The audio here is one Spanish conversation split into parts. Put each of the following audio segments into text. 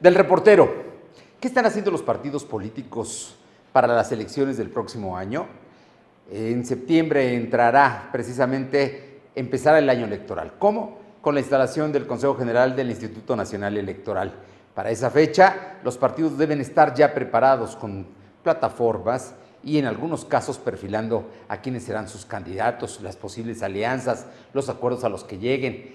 Del reportero, ¿qué están haciendo los partidos políticos para las elecciones del próximo año? En septiembre entrará precisamente, empezar el año electoral. ¿Cómo? Con la instalación del Consejo General del Instituto Nacional Electoral. Para esa fecha, los partidos deben estar ya preparados con plataformas y en algunos casos perfilando a quiénes serán sus candidatos, las posibles alianzas, los acuerdos a los que lleguen.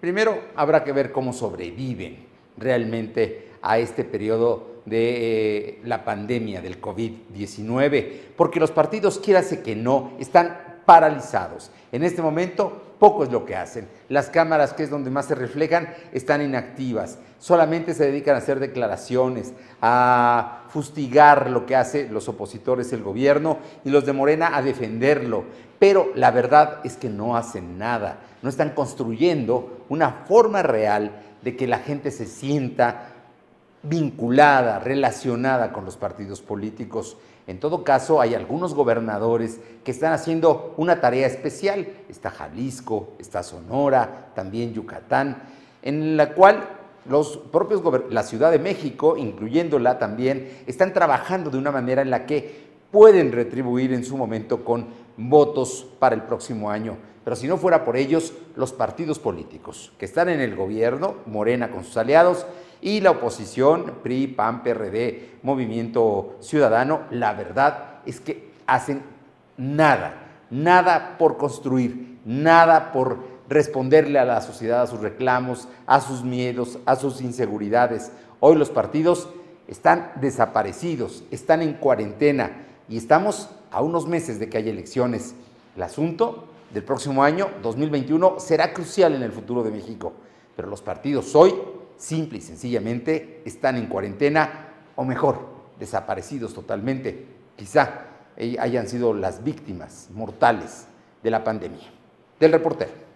Primero, habrá que ver cómo sobreviven realmente a este periodo de eh, la pandemia del COVID-19, porque los partidos, quiérase que no, están paralizados. En este momento, poco es lo que hacen. Las cámaras, que es donde más se reflejan, están inactivas. Solamente se dedican a hacer declaraciones, a fustigar lo que hacen los opositores, el gobierno, y los de Morena a defenderlo. Pero la verdad es que no hacen nada. No están construyendo una forma real de que la gente se sienta vinculada, relacionada con los partidos políticos. En todo caso, hay algunos gobernadores que están haciendo una tarea especial. Está Jalisco, está Sonora, también Yucatán, en la cual los propios la Ciudad de México, incluyéndola también, están trabajando de una manera en la que pueden retribuir en su momento con votos para el próximo año. Pero si no fuera por ellos, los partidos políticos que están en el gobierno, Morena con sus aliados, y la oposición, PRI, PAN, PRD, Movimiento Ciudadano, la verdad es que hacen nada, nada por construir, nada por responderle a la sociedad, a sus reclamos, a sus miedos, a sus inseguridades. Hoy los partidos están desaparecidos, están en cuarentena y estamos a unos meses de que haya elecciones. El asunto del próximo año, 2021, será crucial en el futuro de México, pero los partidos hoy simple y sencillamente están en cuarentena o mejor, desaparecidos totalmente. Quizá hayan sido las víctimas mortales de la pandemia. Del reportero.